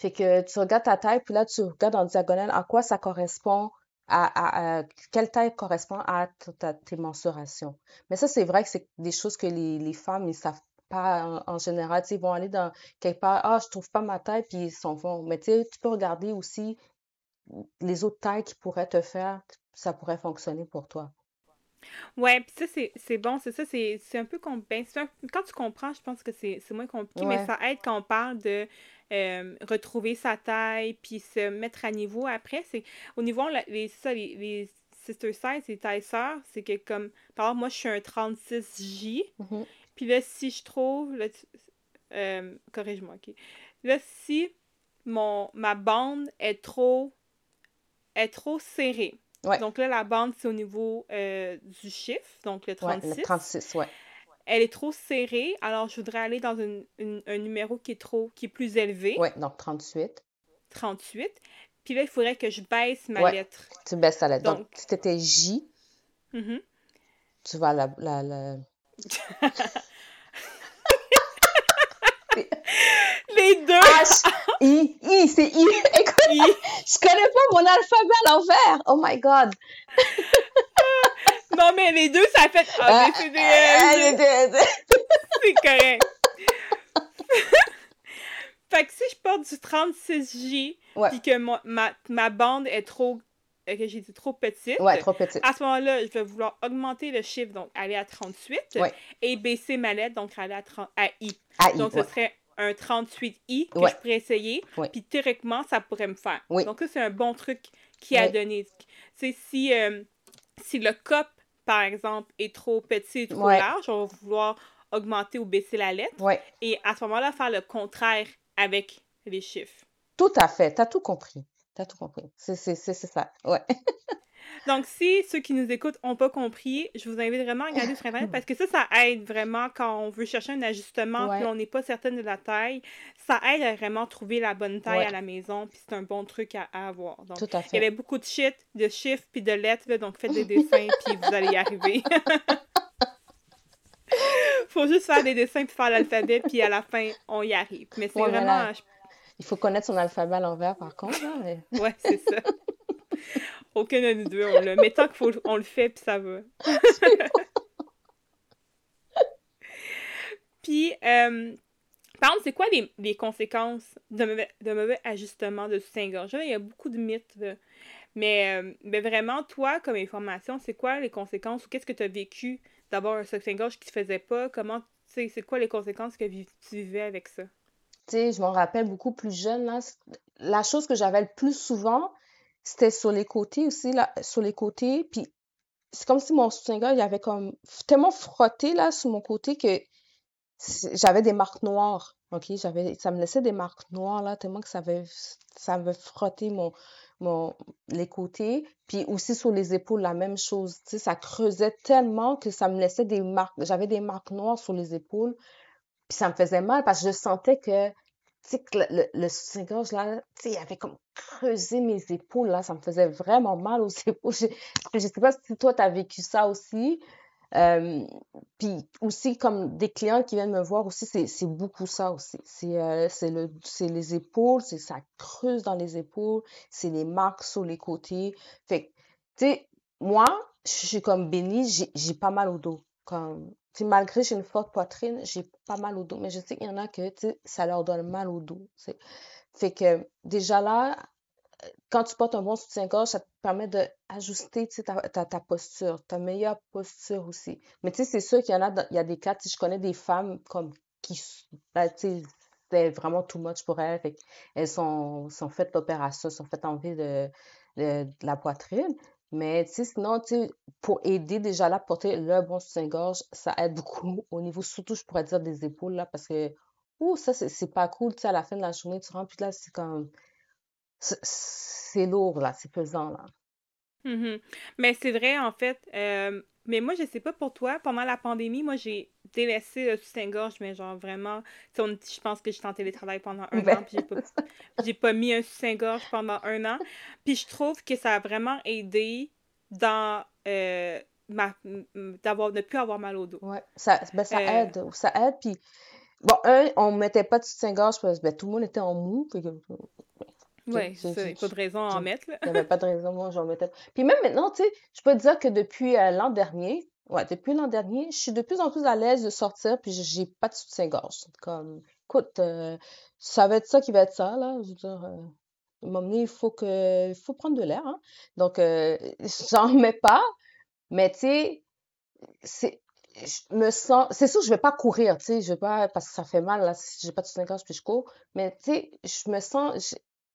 Fait que tu regardes ta taille, puis là, tu regardes en diagonale à quoi ça correspond, à, quelle taille correspond à ta- tes mensurations. Mais ça, c'est vrai que c'est des choses que les, les femmes, ils savent pas en, général. Ils vont aller dans quelque part, ah, je trouve pas ma taille, puis ils s'en vont. Mais tu peux regarder aussi les autres tailles qui pourraient te faire, ça pourrait fonctionner pour toi. Ouais, puis ça, c'est, c'est bon, c'est ça, c'est, c'est un peu com- ben, quand tu comprends, je pense que c'est, c'est moins compliqué, mais ça aide quand on parle de euh, retrouver sa taille, puis se mettre à niveau après. C'est, au niveau, la- les, ça, les, les sister size, les tailles sœurs, c'est que comme, par exemple, moi, je suis un 36J, Mhm. puis là, si je trouve, là, tu- euh, corrige-moi, ok. Là, si mon, ma bande est trop, est trop serrée, Ouais. donc là, la bande, c'est au niveau euh, du chiffre, donc le Ouais, le 36. 36, ouais. Elle est trop serrée, alors je voudrais aller dans une- une- un numéro qui est trop, qui est plus élevé, Ouais, donc 38. 38. Puis là, il faudrait que je baisse ma Ouais. lettre. Tu baisses ta lettre. Donc, Donc, si tu étais J, mhm. tu vas la, la, la... Les deux! H, I, I, c'est I. Écoute, I. je connais pas mon alphabet à l'envers. Oh my God. Non, mais les deux, ça fait A, B, C, D, E, F, G. c'est correct. fait que si je porte du 36J, Ouais. puis que mon- ma, ma bande est trop, euh, que j'ai dit trop petite, Ouais, trop petite. à ce moment-là, je vais vouloir augmenter le chiffre, donc aller à 38, Ouais. et baisser ma lettre, donc aller à, 30 à I. I, Donc, ce ouais. serait un 38i que Ouais. je pourrais essayer, Ouais. puis théoriquement, ça pourrait me faire. Oui. Donc, ça, c'est un bon truc qui a donné. Tu sais, si, euh, si le cop, par exemple, est trop petit, trop Ouais. large, on va vouloir augmenter ou baisser la lettre, et à ce moment-là, faire le contraire avec les chiffres. tout à fait. T'as tout compris. T'as tout compris. C'est c'est- c'est- c'est ça. Ouais. Donc, si ceux qui nous écoutent n'ont pas compris, je vous invite vraiment à regarder sur Internet parce que ça, ça aide vraiment quand on veut chercher un ajustement puis on n'est pas certaine de la taille. Ça aide à vraiment trouver la bonne taille Ouais. à la maison puis c'est un bon truc à, à avoir. Donc, Tout à il y fait. avait beaucoup de shit, de chiffres puis de lettres, là, donc faites des dessins puis vous allez y arriver. Faut juste faire des dessins puis faire l'alphabet puis à la fin, on y arrive. Mais c'est Ouais, vraiment... Il faut connaître son alphabet à l'envers, par contre. là, mais- Ouais, c'est ça. Aucun de nous deux, on l'a. Mais tant qu'on le fait, puis ça va. puis, euh, par exemple, c'est quoi les, les conséquences d'un mauvais, ajustement de soutien-gorge? Il y a beaucoup de mythes, là. Mais, euh, mais vraiment, toi, comme information, c'est quoi les conséquences ou qu'est-ce que tu as vécu d'avoir un soutien-gorge qui ne se faisait pas? Comment, c'est quoi les conséquences que tu vivais avec ça? Tu sais, je m'en rappelle beaucoup plus jeune, là. La chose que j'avais le plus souvent, c'était sur les côtés aussi, là, sur les côtés. Puis c'est comme si mon soutien-gorge, il avait comme tellement frotté, là, sur mon côté que j'avais des marques noires, OK? Ça me laissait des marques noires, là, tellement que ça avait, ça avait frotté mon, mon, les côtés. Puis aussi sur les épaules, la même chose. Tu sais, ça creusait tellement que ça me laissait des marques, j'avais des marques noires sur les épaules. Puis ça me faisait mal parce que je sentais que, tu sais, que le, le, soutien-gorge, là, tu sais, il avait comme creusé mes épaules, là. Ça me faisait vraiment mal aux épaules. Je, je sais pas si toi, tu as vécu ça aussi. Euh, puis aussi, comme des clients qui viennent me voir aussi, c'est beaucoup ça aussi. C'est euh, le, les épaules, c'est ça creuse dans les épaules, c'est les marques sur les côtés. Fait tu sais, moi, je suis comme bénie, j'ai pas mal au dos. Comme, malgré j'ai une forte poitrine, j'ai pas mal au dos. Mais je sais qu'il y en a que, ça leur donne mal au dos. Fait que, déjà là, quand tu portes un bon soutien-gorge, ça te permet d'ajuster ta, ta, ta, posture, ta meilleure posture aussi. Mais tu sais, c'est sûr qu'il y en a, il y a des cas, je connais des femmes comme qui, ben, c'est vraiment too much pour elles. elles sont, sont faites l'opération, sont faites enlever de, de, la poitrine. Mais sinon, pour aider déjà là, porter le bon soutien-gorge, ça aide beaucoup au niveau, surtout, je pourrais dire, des épaules, là, parce que, ouh, ça, c'est pas cool, tu sais, à la fin de la journée, tu rentres, puis là, c'est comme, c'est lourd, là, c'est pesant, là. Mmh mais c'est vrai, en fait. Euh, mais moi, je sais pas pour toi, pendant la pandémie, moi, j'ai délaissé le soutien-gorge, mais genre vraiment, je pense que j'étais en télétravail pendant un an, puis j'ai pas, pas mis un soutien-gorge pendant un an. Puis je trouve que ça a vraiment aidé dans euh, ma, d'avoir, ne plus avoir mal au dos. Ouais, ça, ben, ça euh, aide, ça aide, puis bon, un, on mettait pas de soutien-gorge parce que ben, tout le monde était en mou, il n'y a pas de raison à en mettre. Il n'y avait pas de raison, moi, j'en mettais. Puis même maintenant, tu sais, je peux te dire que depuis euh, l'an dernier, ouais, depuis l'an dernier, je suis de plus en plus à l'aise de sortir, puis j'ai pas de soutien-gorge. Comme, écoute, euh, ça va être ça qui va être ça, là. Je veux dire, euh, il faut que, il faut prendre de l'air, hein. Donc, j'en mets pas, mais tu sais, c'est, je me sens, c'est sûr, je vais pas courir, tu sais, je vais pas, parce que ça fait mal, là, si j'ai pas de soutien-gorge, puis je cours, mais tu sais, je me sens,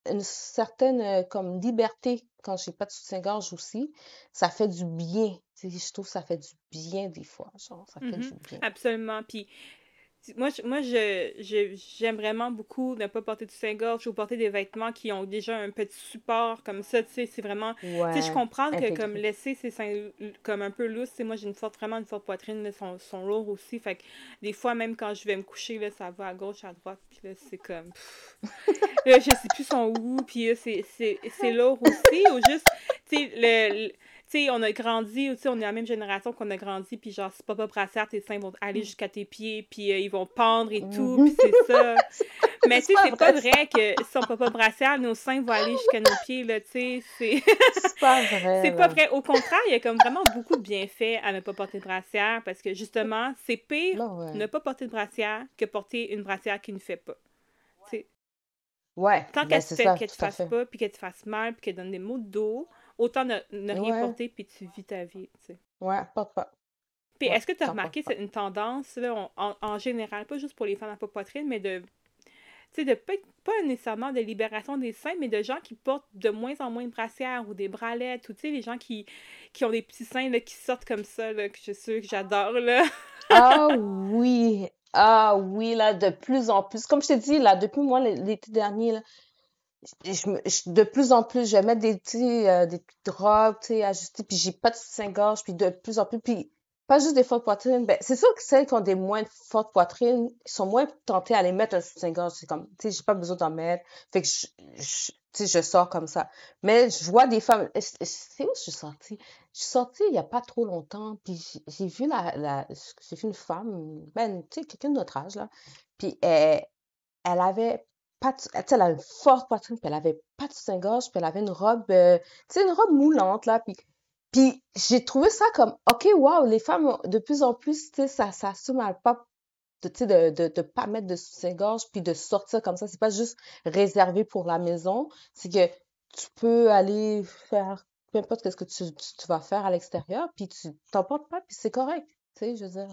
une certaine euh, comme liberté quand j'ai pas de soutien-gorge aussi. Ça fait du bien. je trouve que ça fait du bien des fois. Genre, ça fait du bien. Absolument. Puis moi, je, moi je, j'aime vraiment beaucoup ne pas porter de soutien-gorge ou porter des vêtements qui ont déjà un petit support comme ça, tu sais, c'est vraiment... tu sais, je comprends que comme laisser ses seins comme un peu loose, moi j'ai une forte, vraiment une forte poitrine, mais sont, sont lourds aussi, fait que des fois, même quand je vais me coucher, là, ça va à gauche, à droite, puis là, c'est comme... là, je sais plus son où, puis c'est, c'est, c'est lourd aussi, ou juste, tu sais, le tu sais, on a grandi, tu sais, on est la même génération qu'on a grandi, puis genre, c'est pas brassière, tes seins vont aller mm. jusqu'à tes pieds, puis euh, ils vont pendre et tout, puis c'est ça. Mais tu sais, c'est pas vrai que si on papa brassière, nos seins vont aller jusqu'à nos pieds, là, tu sais, c'est... c'est pas vrai. c'est pas vrai. Au contraire, il y a comme vraiment beaucoup de bienfaits à ne pas porter de brassière, parce que justement, c'est pire ne pas porter de brassière que porter une brassière qui ne fait pas. Ouais. Tant ben, qu'elle fait qu'elle te fasse pas, puis qu'elle te fasse mal, puis qu'elle donne des maux de dos, autant ne, rien porter puis tu vis ta vie, tu sais. Ouais, porte pas. Puis est-ce que tu as remarqué c'est une tendance, là, en, général, pas juste pour les femmes à pas poitrine, mais de. Tu sais, de pas, pas nécessairement de libération des seins, mais de gens qui portent de moins en moins de brassières ou des bralettes, ou tu sais, les gens qui, qui ont des petits seins là, qui sortent comme ça, là, que je suis que j'adore, là. ah oui! Ah oui, là, de plus en plus. Comme je t'ai dit, là, depuis moi, l'été dernier, là, je, de plus en plus, je mettre des, euh, des robes, tu sais, ajustées, puis j'ai pas de soutien-gorge, puis de plus en plus, puis pas juste des fortes poitrines. Ben, c'est sûr que celles qui ont des moins fortes poitrines sont moins tentées à les mettre un soutien-gorge. C'est comme, tu sais, j'ai pas besoin d'en mettre. Fait que je, tu sais, je sors comme ça. Mais je vois des femmes, c'est où je suis sortie? Je suis sortie il y a pas trop longtemps, puis j'ai vu la, la j'ai vu une femme, ben, tu sais, quelqu'un de notre âge, là, puis elle, elle avait elle a une forte poitrine, puis elle avait pas de soutien-gorge, puis elle avait une robe, euh, une robe moulante, là, puis, j'ai trouvé ça comme, OK, wow, les femmes, de plus en plus, ça s'assume à pas de, de, de, pas mettre de soutien-gorge, puis de sortir comme ça. C'est pas juste réservé pour la maison, c'est que tu peux aller faire peu importe ce que tu, tu, vas faire à l'extérieur, puis tu t'emportes pas, puis c'est correct, je veux dire...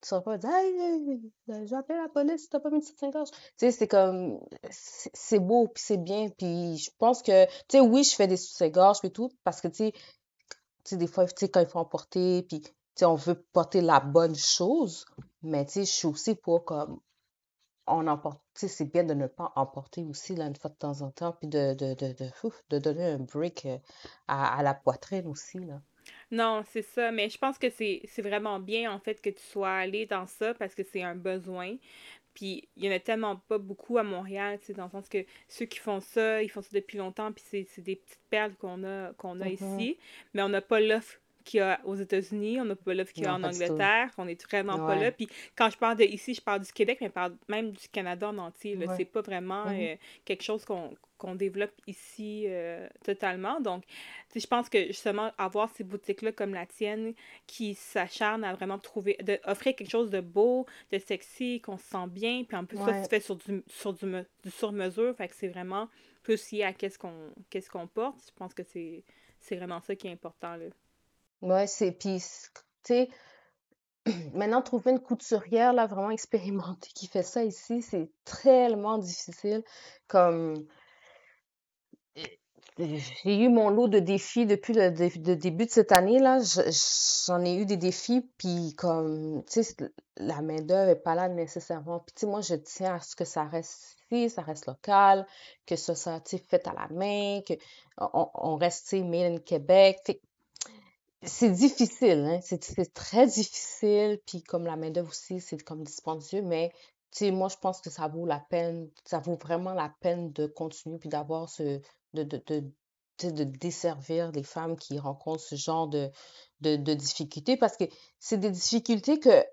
Tu vas pas dire hey, j'appelle la police si t'as pas mis de soutien-gorge. Tu sais, c'est comme c'est beau puis c'est bien puis je pense que tu sais oui, je fais des soutiens-gorge et tout parce que tu sais des fois tu sais quand il faut emporter puis tu sais, on veut porter la bonne chose, mais tu sais, je suis aussi pour comme on emporte, tu sais, c'est bien de ne pas emporter aussi là une fois de temps en temps, puis de, de, de, de, de donner un break euh, à, à la poitrine aussi là. Non, c'est ça, mais je pense que c'est vraiment bien en fait que tu sois allé dans ça parce que c'est un besoin. Puis il y en a tellement pas beaucoup à Montréal, tu sais, dans le sens que ceux qui font ça, ils font ça depuis longtemps, puis c'est des petites perles qu'on a qu'on a Mhm. ici, mais on n'a pas l'offre qu'il y a aux États-Unis, on n'a pas l'offre qu'il y a Non, en. Angleterre, on est vraiment pas là. Puis quand je parle de ici, je parle du Québec, mais je parle même du Canada en entier. Ouais. C'est pas vraiment euh, quelque chose qu'on développe ici euh, totalement. Donc, je pense que justement, avoir ces boutiques-là comme la tienne qui s'acharnent à vraiment trouver, de offrir quelque chose de beau, de sexy, qu'on se sent bien, puis en plus, ça, se fait sur du, sur du, me- du sur-mesure, fait que c'est vraiment plus lié à qu'est-ce qu'on qu'est-ce qu'on porte. Je pense que c'est c'est vraiment ça qui est important, là. Ouais, c'est puis tu sais maintenant trouver une couturière là vraiment expérimentée qui fait ça ici, c'est tellement difficile comme J'ai eu mon lot de défis depuis le, dé- le début de cette année là. Je- J'en ai eu des défis, puis comme tu sais, la main-d'œuvre est pas là nécessairement. Puis tu sais, moi, je tiens à ce que ça reste ici, ça reste local, que ce soit fait à la main, que on, reste tu sais, made in Québec. C'est difficile, hein. C'est très difficile. Puis comme la main-d'œuvre aussi, c'est comme dispendieux, mais tu sais, moi, je pense que ça vaut la peine, ça vaut vraiment la peine de continuer puis d'avoir ce, de, de, de, de desservir les femmes qui rencontrent ce genre de, de, de difficultés parce que c'est des difficultés que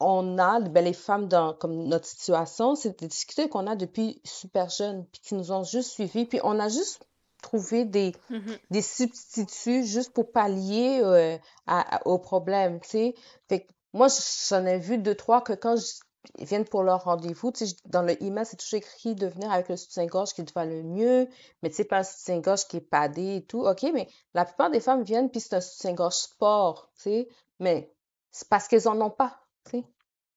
on a, ben, les femmes dans comme notre situation, c'est des difficultés qu'on a depuis super jeunes puis qui nous ont juste suivis. Puis on a juste trouvé des, Mhm. des substituts juste pour pallier euh, à, à- au problème, tu sais. Fait que moi, j'en ai vu deux, trois que quand je- ils viennent pour leur rendez-vous, tu sais, dans le email, c'est toujours écrit de venir avec le soutien-gorge qui te va le mieux, mais tu sais, pas un soutien-gorge qui est padé et tout. OK, mais la plupart des femmes viennent puis c'est un soutien-gorge sport, tu sais, mais c'est parce qu'elles en ont pas, tu sais.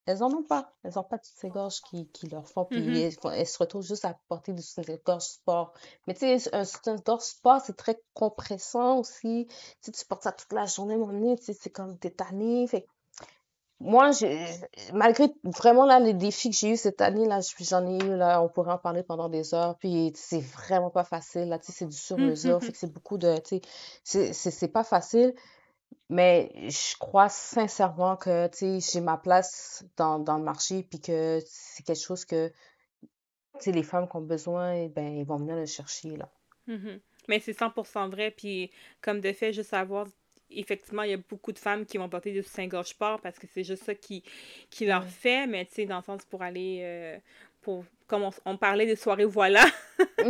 Elles en ont pas. Elles n'ont pas de soutien-gorge qui, qui leur font, puis Mhm. elles, font- elles se retrouvent juste à porter du soutien-gorge sport. Mais tu sais, un soutien-gorge sport, c'est très compressant aussi. Tu sais, tu portes ça toute la journée, mon nez, tu sais, c'est comme t'es tanné. Fait moi, malgré vraiment là, les défis que j'ai eu cette année, là, j'en ai eu, là, on pourrait en parler pendant des heures, puis c'est vraiment pas facile, là, tu sais, c'est du sur-mesure, fait Mhm. que c'est beaucoup de, c'est pas facile. Mais je crois sincèrement que, j'ai ma place dans, dans le marché, puis que c'est quelque chose que, les femmes qui ont besoin, eh ben, ils vont venir le chercher, là. Mhm. Mais c'est 100% vrai, puis comme de fait, juste savoir, effectivement, il y a beaucoup de femmes qui vont porter du soutien-gorge sport parce que c'est juste ça qui, qui leur fait, mais tu sais, dans le sens pour aller, euh, pour, comme on, on parlait des soirées voilà,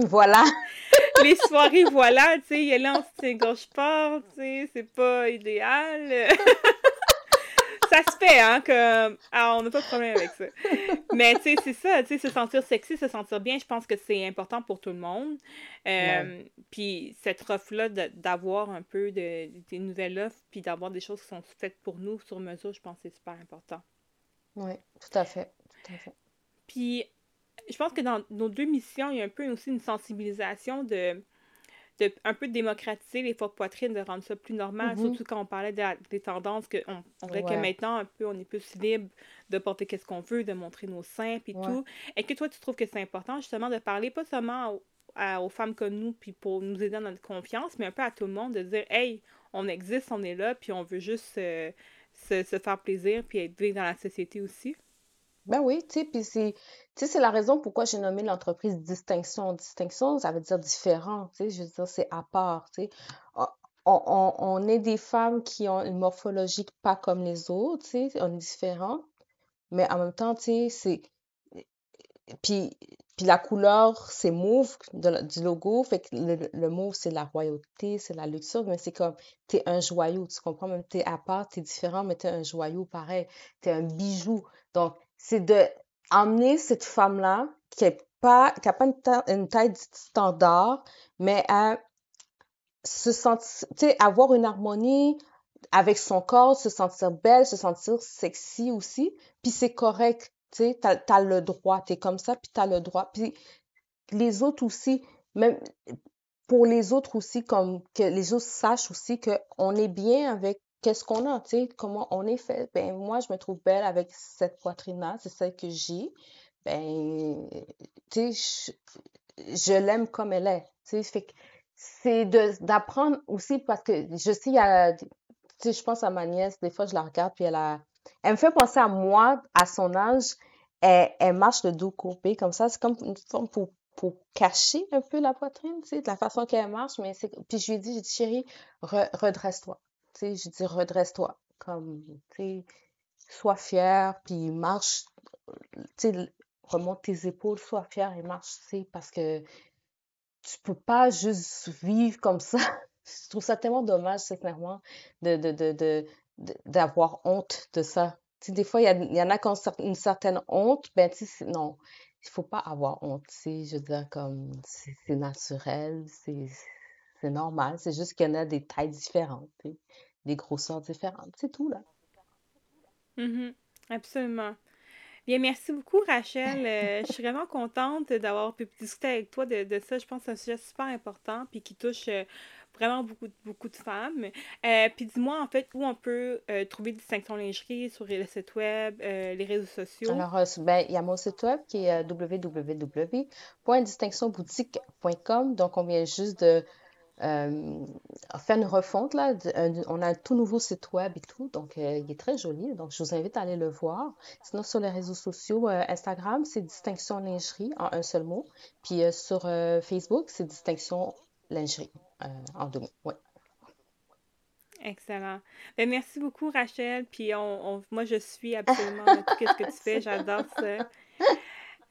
Voilà. les soirées voilà, tu sais, y aller en soutien-gorge sport, tu sais, c'est pas idéal. Ça se fait, hein, comme... Ah, on n'a pas de problème avec ça. Mais, tu sais, c'est ça, tu sais, se sentir sexy, se sentir bien, je pense que c'est important pour tout le monde. Ouais. Euh, puis cette offre-là, d'avoir un peu de, des nouvelles offres, puis d'avoir des choses qui sont faites pour nous sur mesure, je pense que c'est super important. Ouais, tout à fait. Tout à fait. Puis, je pense que dans nos deux missions, il y a un peu aussi une sensibilisation de, de un peu démocratiser les fortes poitrines, de rendre ça plus normal, Mhm. surtout quand on parlait de la- des tendances, que on, on dirait que maintenant, un peu, on est plus libre de porter qu'est-ce qu'on veut, de montrer nos seins, puis Ouais. tout. Est-ce que toi, tu trouves que c'est important, justement, de parler pas seulement aux, à- aux femmes comme nous, puis pour nous aider dans notre confiance, mais un peu à tout le monde, de dire, hey, on existe, on est là, puis on veut juste euh, se, se faire plaisir, puis être vivre dans la société aussi? Ben oui, tu sais, puis c'est, tu sais, c'est la raison pourquoi j'ai nommé l'entreprise Distinction. Distinction, ça veut dire différent, tu sais, je veux dire, c'est à part, tu sais. On, on, on est des femmes qui ont une morphologie pas comme les autres, tu sais, on est différents, mais en même temps, tu sais, c'est, puis, puis la couleur, c'est mauve du logo, fait que le, le mauve, c'est la royauté, c'est la luxure, mais c'est comme, t'es un joyau, tu comprends? Même t'es à part, t'es différent, mais t'es un joyau pareil, t'es un bijou. Donc, c'est de cette femme-là, qui est pas, qui a pas une, ta- une taille dite standard, mais à se sentir, avoir une harmonie avec son corps, se sentir belle, se sentir sexy aussi, puis c'est correct, tu sais, t'as, t'as le droit, t'es comme ça, puis t'as le droit. Puis les autres aussi, même pour les autres aussi, comme que les autres sachent aussi que on est bien avec qu'est-ce qu'on a, tu sais, comment on est fait? Ben, moi, je me trouve belle avec cette poitrine-là, c'est celle que j'ai. Ben, tu sais, je, l'aime comme elle est, tu sais, c'est d'apprendre aussi parce que je sais, y je pense à ma nièce, des fois, je la regarde, puis elle a, elle me fait penser à moi, à son âge, elle, marche le dos courbé, comme ça, c'est comme une forme pour pour cacher un peu la poitrine, tu de la façon qu'elle marche, mais. Puis je lui ai dit, j'ai chérie, redresse-toi. Tu sais, je dis, redresse-toi. Comme, tu sais, sois fière, puis marche, tu remonte tes épaules, sois fière et marche, tu sais, parce que tu peux pas juste vivre comme ça. je trouve ça tellement dommage, sincèrement, de, d'avoir honte de ça. Des fois, il y, en a qui ont une certaine honte, ben, non il faut pas avoir honte, je veux comme, c'est naturel, c'est normal, c'est juste qu'il y en a des tailles différentes, des grosseurs différentes, c'est tout, là. Mm-hmm. Absolument. Bien, merci beaucoup, Rachel. Euh, je suis vraiment contente d'avoir pu discuter avec toi de, de, ça. Je pense que c'est un sujet super important puis qui touche euh, vraiment beaucoup, beaucoup de femmes. Euh, puis dis-moi, en fait, où on peut trouver Distinction Lingerie sur le site web, les réseaux sociaux? Alors, ben, il y a mon site web qui est www.distinctionboutique.com. Donc, on vient juste de faire une refonte. Là. on a un tout nouveau site web et tout. Donc, il est très joli. Donc, je vous invite à aller le voir. Sinon, sur les réseaux sociaux, Instagram, c'est Distinction Lingerie en un seul mot. Puis sur Facebook, c'est Distinction Lingerie. Euh, en deux mots. Excellent. Ben, merci beaucoup, Rachel. Puis on, moi, je suis absolument tout ce que tu fais. J'adore ça.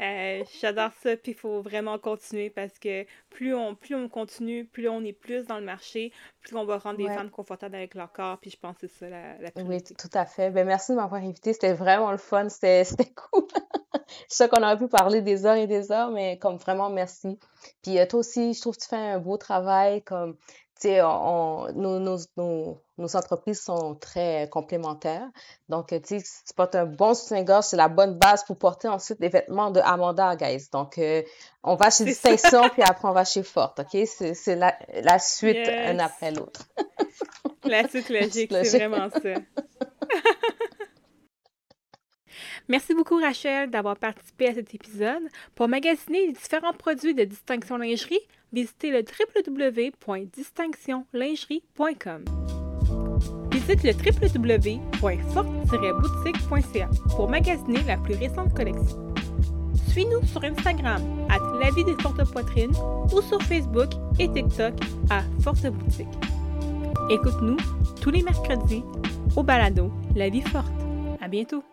Euh, j'adore ça, puis il faut vraiment continuer parce que plus on, plus on continue, plus on est plus dans le marché, plus on va rendre des femmes confortables avec leur corps, puis je pense que c'est ça la, la Oui, tout à fait. Ben, merci de m'avoir invité. C'était vraiment le fun. C'était cool. je sais qu'on aurait pu parler des heures et des heures, mais comme vraiment merci. Puis euh, toi aussi, je trouve que tu fais un beau travail. Comme on, nos, nos, nos, entreprises sont très complémentaires. Donc, tu sais, tu portes un bon soutien-gorge, c'est la bonne base pour porter ensuite les vêtements de Amanda, guys. Donc, euh, on va chez Distinction, puis après, on va chez Forte, OK? C'est la, la suite, un après l'autre. la suite logique, c'est vraiment ça. Merci beaucoup Rachel d'avoir participé à cet épisode. Pour magasiner les différents produits de Distinction Lingerie, visitez le www.distinctionlingerie.com. Visite le www.forte-boutique.ca pour magasiner la plus récente collection. Suis-nous sur Instagram à La Vie des Fortes Poitrines ou sur Facebook et TikTok à Forte Boutique. Écoute-nous tous les mercredis au balado La Vie Forte. À bientôt!